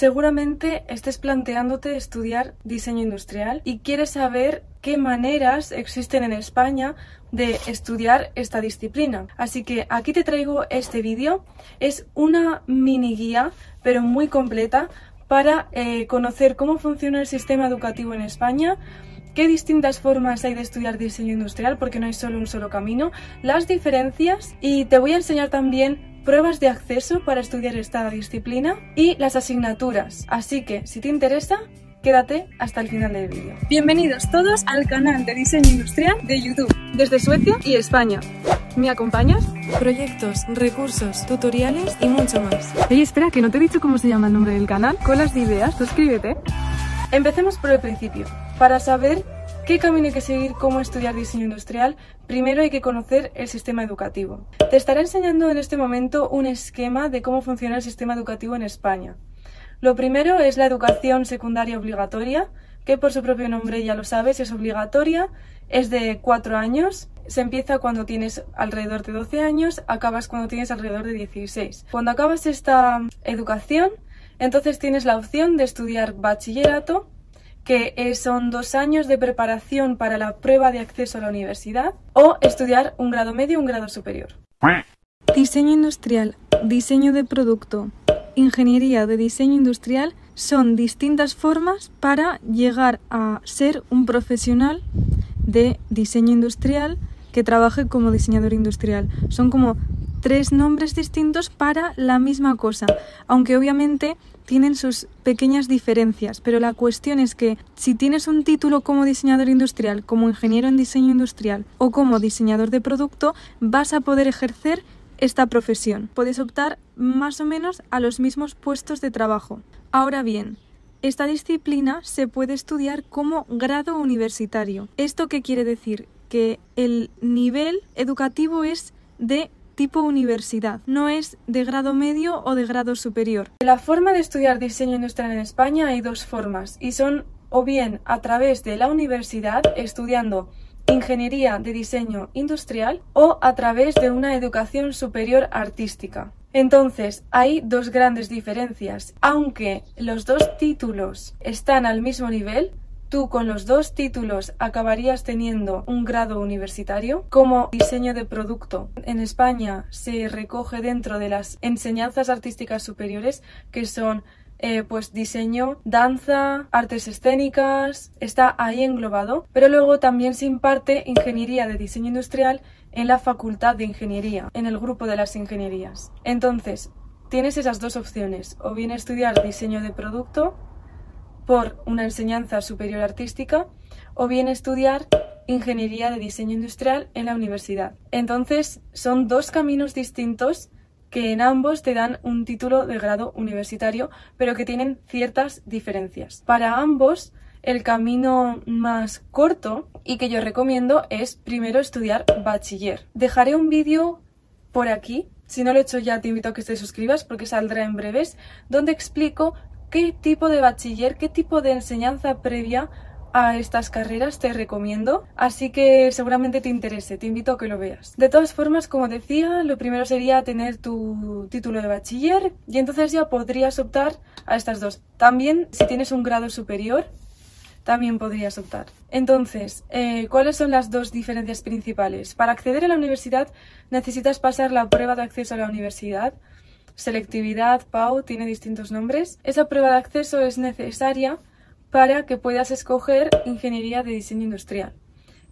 Seguramente estés planteándote estudiar diseño industrial y quieres saber qué maneras existen en España de estudiar esta disciplina. Así que aquí te traigo este vídeo. Es una mini guía, pero muy completa, para eh, conocer cómo funciona el sistema educativo en España, qué distintas formas hay de estudiar diseño industrial, porque no hay solo un solo camino, las diferencias y te voy a enseñar también pruebas de acceso para estudiar esta disciplina y las asignaturas. Así que si te interesa, quédate hasta el final del vídeo. Bienvenidos todos al canal de diseño industrial de YouTube, desde Suecia y España. ¿Me acompañas? Proyectos, recursos, tutoriales y mucho más. Oye, espera, que no te he dicho cómo se llama el nombre del canal. Colas de ideas, suscríbete. Empecemos por el principio. Para saber qué camino hay que seguir, cómo estudiar diseño industrial, primero hay que conocer el sistema educativo. Te estaré enseñando en este momento un esquema de cómo funciona el sistema educativo en España. Lo primero es la educación secundaria obligatoria, que por su propio nombre ya lo sabes, es obligatoria, es de cuatro años se empieza cuando tienes alrededor de 12 años, acabas cuando tienes alrededor de 16. Cuando acabas esta educación, entonces tienes la opción de estudiar bachillerato, que son dos años de preparación para la prueba de acceso a la universidad, o estudiar un grado medio un grado superior. Diseño industrial, diseño de producto, ingeniería de diseño industrial son distintas formas para llegar a ser un profesional de diseño industrial que trabaje como diseñador industrial. Son como tres nombres distintos para la misma cosa, aunque obviamente tienen sus pequeñas diferencias, pero la cuestión es que si tienes un título como diseñador industrial, como ingeniero en diseño industrial o como diseñador de producto, vas a poder ejercer esta profesión. Puedes optar más o menos a los mismos puestos de trabajo. Ahora bien, esta disciplina se puede estudiar como grado universitario. ¿Esto qué quiere decir? que el nivel educativo es de tipo universidad, no es de grado medio o de grado superior. La forma de estudiar diseño industrial en España hay dos formas y son o bien a través de la universidad estudiando ingeniería de diseño industrial o a través de una educación superior artística. Entonces, hay dos grandes diferencias. Aunque los dos títulos están al mismo nivel, tú con los dos títulos acabarías teniendo un grado universitario como diseño de producto. En España se recoge dentro de las enseñanzas artísticas superiores que son eh, pues diseño, danza, artes escénicas, está ahí englobado, pero luego también se imparte ingeniería de diseño industrial en la facultad de ingeniería, en el grupo de las ingenierías. Entonces, tienes esas dos opciones, o bien estudiar diseño de producto por una enseñanza superior artística o bien estudiar ingeniería de diseño industrial en la universidad. Entonces, son dos caminos distintos que en ambos te dan un título de grado universitario, pero que tienen ciertas diferencias. Para ambos, el camino más corto y que yo recomiendo es primero estudiar bachiller. Dejaré un vídeo por aquí, si no lo he hecho ya te invito a que te suscribas porque saldrá en breves, donde explico qué tipo de bachiller, qué tipo de enseñanza previa a estas carreras te recomiendo, así que seguramente te interese, te invito a que lo veas. De todas formas, como decía, lo primero sería tener tu título de bachiller y entonces ya podrías optar a estas dos. También, si tienes un grado superior, también podrías optar. Entonces, eh, ¿cuáles son las dos diferencias principales? Para acceder a la universidad necesitas pasar la prueba de acceso a la universidad selectividad, PAU, tiene distintos nombres. Esa prueba de acceso es necesaria para que puedas escoger ingeniería de diseño industrial.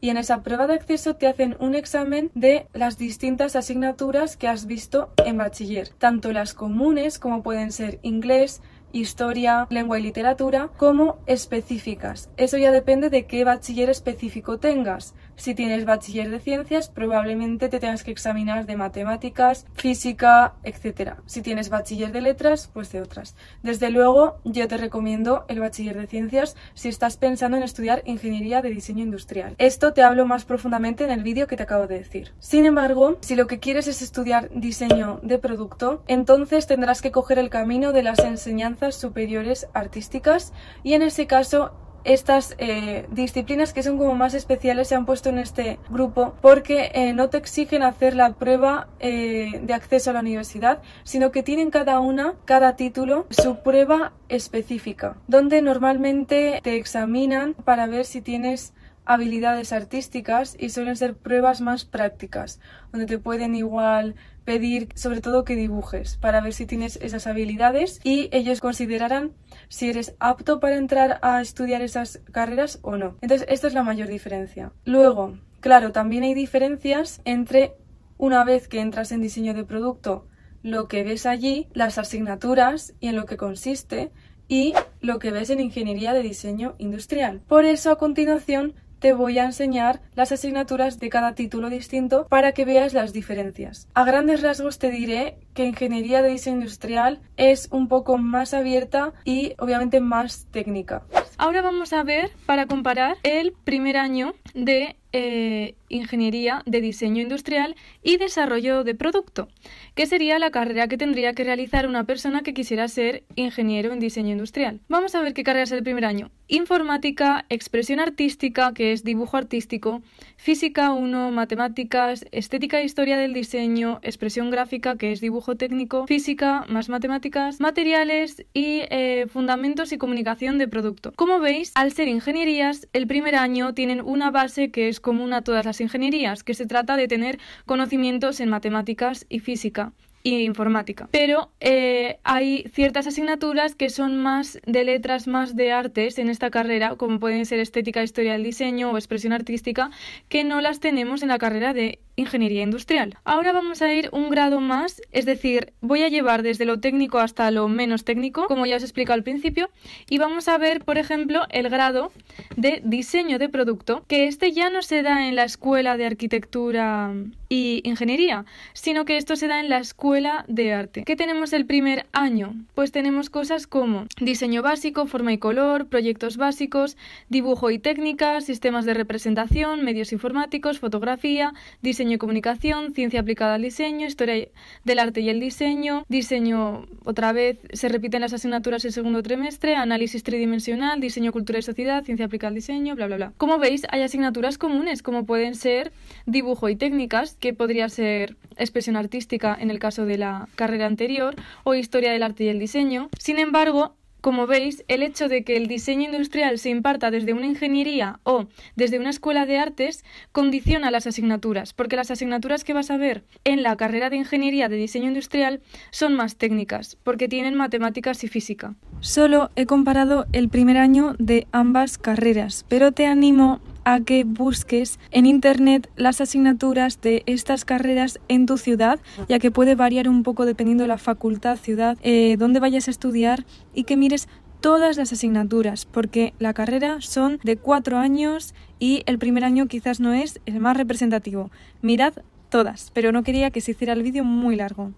Y en esa prueba de acceso te hacen un examen de las distintas asignaturas que has visto en bachiller, tanto las comunes como pueden ser inglés, historia, lengua y literatura, como específicas. Eso ya depende de qué bachiller específico tengas. Si tienes bachiller de ciencias, probablemente te tengas que examinar de matemáticas, física, etc. Si tienes bachiller de letras, pues de otras. Desde luego, yo te recomiendo el bachiller de ciencias si estás pensando en estudiar ingeniería de diseño industrial. Esto te hablo más profundamente en el vídeo que te acabo de decir. Sin embargo, si lo que quieres es estudiar diseño de producto, entonces tendrás que coger el camino de las enseñanzas superiores artísticas y en ese caso estas eh, disciplinas que son como más especiales se han puesto en este grupo porque eh, no te exigen hacer la prueba eh, de acceso a la universidad, sino que tienen cada una, cada título, su prueba específica, donde normalmente te examinan para ver si tienes habilidades artísticas y suelen ser pruebas más prácticas, donde te pueden igual pedir sobre todo que dibujes para ver si tienes esas habilidades y ellos considerarán si eres apto para entrar a estudiar esas carreras o no. Entonces, esta es la mayor diferencia. Luego, claro, también hay diferencias entre una vez que entras en diseño de producto, lo que ves allí, las asignaturas y en lo que consiste y lo que ves en ingeniería de diseño industrial. Por eso a continuación te voy a enseñar las asignaturas de cada título distinto para que veas las diferencias. A grandes rasgos te diré que ingeniería de diseño industrial es un poco más abierta y obviamente más técnica. Ahora vamos a ver, para comparar, el primer año de eh, Ingeniería de Diseño Industrial y Desarrollo de Producto, que sería la carrera que tendría que realizar una persona que quisiera ser ingeniero en diseño industrial. Vamos a ver qué carrera es el primer año. Informática, expresión artística, que es dibujo artístico, física 1, matemáticas, estética e historia del diseño, expresión gráfica, que es dibujo técnico, física más matemáticas, materiales y eh, fundamentos y comunicación de producto. Como veis, al ser ingenierías, el primer año tienen una base que es común a todas las ingenierías, que se trata de tener conocimientos en matemáticas y física y informática. Pero eh, hay ciertas asignaturas que son más de letras, más de artes en esta carrera, como pueden ser estética, historia del diseño o expresión artística, que no las tenemos en la carrera de ingeniería industrial. Ahora vamos a ir un grado más, es decir, voy a llevar desde lo técnico hasta lo menos técnico, como ya os he explicado al principio, y vamos a ver, por ejemplo, el grado de diseño de producto, que este ya no se da en la escuela de arquitectura y ingeniería, sino que esto se da en la escuela de arte. ¿Qué tenemos el primer año? Pues tenemos cosas como diseño básico, forma y color, proyectos básicos, dibujo y técnica, sistemas de representación, medios informáticos, fotografía, diseño y comunicación, ciencia aplicada al diseño, historia del arte y el diseño, diseño otra vez se repiten las asignaturas el segundo trimestre, análisis tridimensional, diseño, cultura y sociedad, ciencia aplicada al diseño, bla bla bla. Como veis, hay asignaturas comunes como pueden ser dibujo y técnicas, que podría ser expresión artística en el caso de la carrera anterior, o historia del arte y el diseño. Sin embargo, como veis, el hecho de que el diseño industrial se imparta desde una ingeniería o desde una escuela de artes condiciona las asignaturas, porque las asignaturas que vas a ver en la carrera de ingeniería de diseño industrial son más técnicas, porque tienen matemáticas y física. Solo he comparado el primer año de ambas carreras, pero te animo a que busques en Internet las asignaturas de estas carreras en tu ciudad, ya que puede variar un poco dependiendo de la facultad, ciudad, eh, donde vayas a estudiar y que mires todas las asignaturas, porque la carrera son de cuatro años y el primer año quizás no es el más representativo. Mirad todas, pero no quería que se hiciera el vídeo muy largo.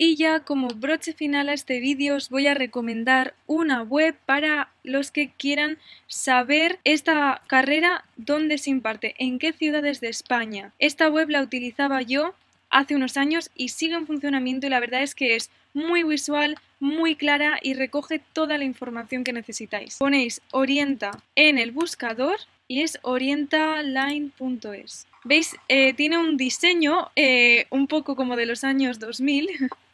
Y ya como broche final a este vídeo os voy a recomendar una web para los que quieran saber esta carrera, dónde se imparte, en qué ciudades de España. Esta web la utilizaba yo hace unos años y sigue en funcionamiento y la verdad es que es muy visual, muy clara y recoge toda la información que necesitáis. Ponéis orienta en el buscador y es orientaline.es. ¿Veis? Eh, tiene un diseño eh, un poco como de los años 2000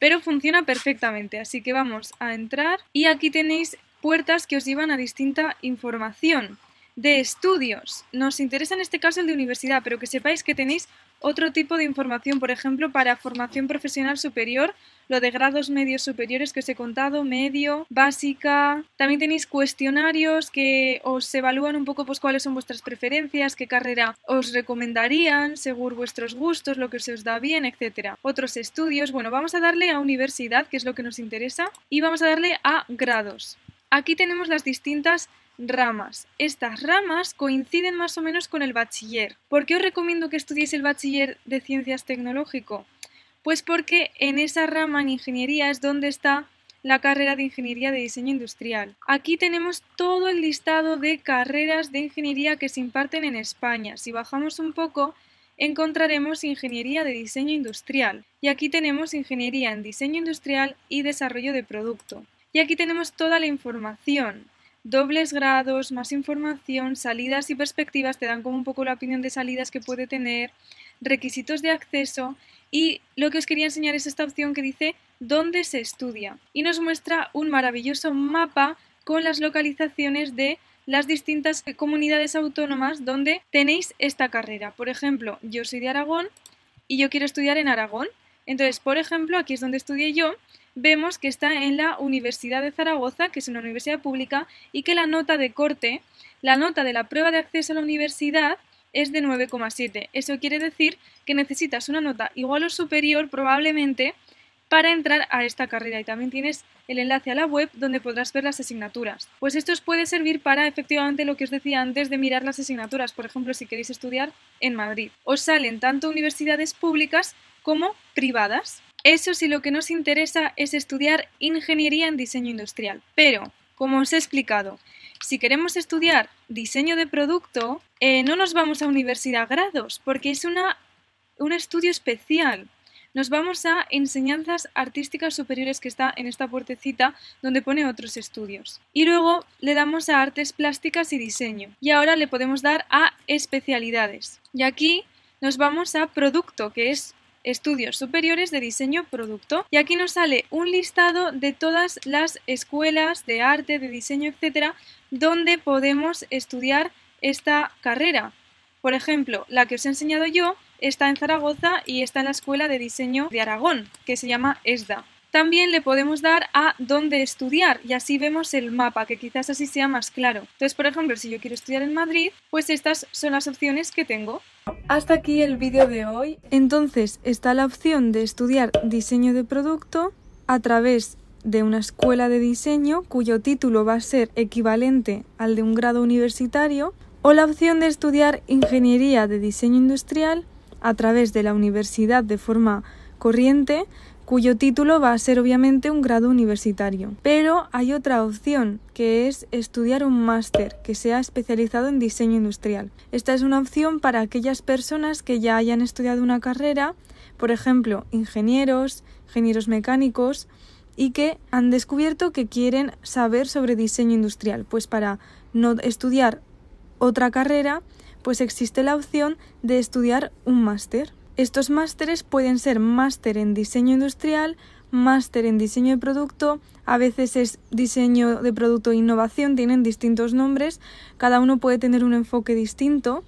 pero funciona perfectamente. Así que vamos a entrar y aquí tenéis puertas que os llevan a distinta información de estudios. Nos interesa en este caso el de universidad, pero que sepáis que tenéis otro tipo de información, por ejemplo, para formación profesional superior, lo de grados medios superiores que os he contado, medio, básica. También tenéis cuestionarios que os evalúan un poco pues cuáles son vuestras preferencias, qué carrera os recomendarían, según vuestros gustos, lo que se os da bien, etc. Otros estudios. Bueno, vamos a darle a universidad, que es lo que nos interesa, y vamos a darle a grados. Aquí tenemos las distintas ramas. Estas ramas coinciden más o menos con el bachiller. ¿Por qué os recomiendo que estudiéis el bachiller de ciencias tecnológico? Pues porque en esa rama en ingeniería es donde está la carrera de ingeniería de diseño industrial. Aquí tenemos todo el listado de carreras de ingeniería que se imparten en España. Si bajamos un poco, encontraremos ingeniería de diseño industrial. Y aquí tenemos ingeniería en diseño industrial y desarrollo de producto. Y aquí tenemos toda la información dobles grados, más información, salidas y perspectivas, te dan como un poco la opinión de salidas que puede tener, requisitos de acceso y lo que os quería enseñar es esta opción que dice dónde se estudia y nos muestra un maravilloso mapa con las localizaciones de las distintas comunidades autónomas donde tenéis esta carrera. Por ejemplo, yo soy de Aragón y yo quiero estudiar en Aragón. Entonces, por ejemplo, aquí es donde estudié yo, vemos que está en la Universidad de Zaragoza, que es una universidad pública, y que la nota de corte, la nota de la prueba de acceso a la universidad, es de 9,7. Eso quiere decir que necesitas una nota igual o superior probablemente para entrar a esta carrera y también tienes el enlace a la web donde podrás ver las asignaturas. Pues esto os puede servir para efectivamente lo que os decía antes de mirar las asignaturas, por ejemplo, si queréis estudiar en Madrid. Os salen tanto universidades públicas como privadas. Eso si lo que nos interesa es estudiar ingeniería en diseño industrial. Pero, como os he explicado, si queremos estudiar diseño de producto, eh, no nos vamos a universidad grados, porque es una, un estudio especial nos vamos a enseñanzas artísticas superiores que está en esta puertecita donde pone otros estudios. Y luego le damos a artes plásticas y diseño. Y ahora le podemos dar a especialidades. Y aquí nos vamos a producto, que es estudios superiores de diseño producto y aquí nos sale un listado de todas las escuelas de arte, de diseño, etcétera, donde podemos estudiar esta carrera. Por ejemplo, la que os he enseñado yo está en Zaragoza y está en la Escuela de Diseño de Aragón, que se llama ESDA. También le podemos dar a dónde estudiar y así vemos el mapa, que quizás así sea más claro. Entonces, por ejemplo, si yo quiero estudiar en Madrid, pues estas son las opciones que tengo. Hasta aquí el vídeo de hoy. Entonces está la opción de estudiar diseño de producto a través de una escuela de diseño cuyo título va a ser equivalente al de un grado universitario o la opción de estudiar ingeniería de diseño industrial a través de la universidad de forma corriente, cuyo título va a ser obviamente un grado universitario. Pero hay otra opción, que es estudiar un máster que sea especializado en diseño industrial. Esta es una opción para aquellas personas que ya hayan estudiado una carrera, por ejemplo, ingenieros, ingenieros mecánicos, y que han descubierto que quieren saber sobre diseño industrial. Pues para no estudiar otra carrera, pues existe la opción de estudiar un máster. Estos másteres pueden ser máster en diseño industrial, máster en diseño de producto, a veces es diseño de producto e innovación, tienen distintos nombres, cada uno puede tener un enfoque distinto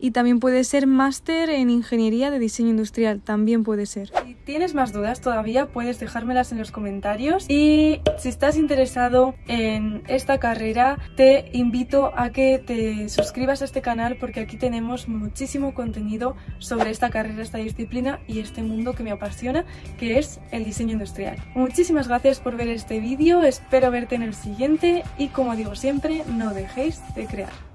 y también puede ser máster en ingeniería de diseño industrial, también puede ser. Si tienes más dudas todavía puedes dejármelas en los comentarios y si estás interesado en esta carrera te invito a que te suscribas a este canal porque aquí tenemos muchísimo contenido sobre esta carrera, esta disciplina y este mundo que me apasiona que es el diseño industrial. Muchísimas gracias por ver este vídeo, espero verte en el siguiente y como digo siempre no dejéis de crear.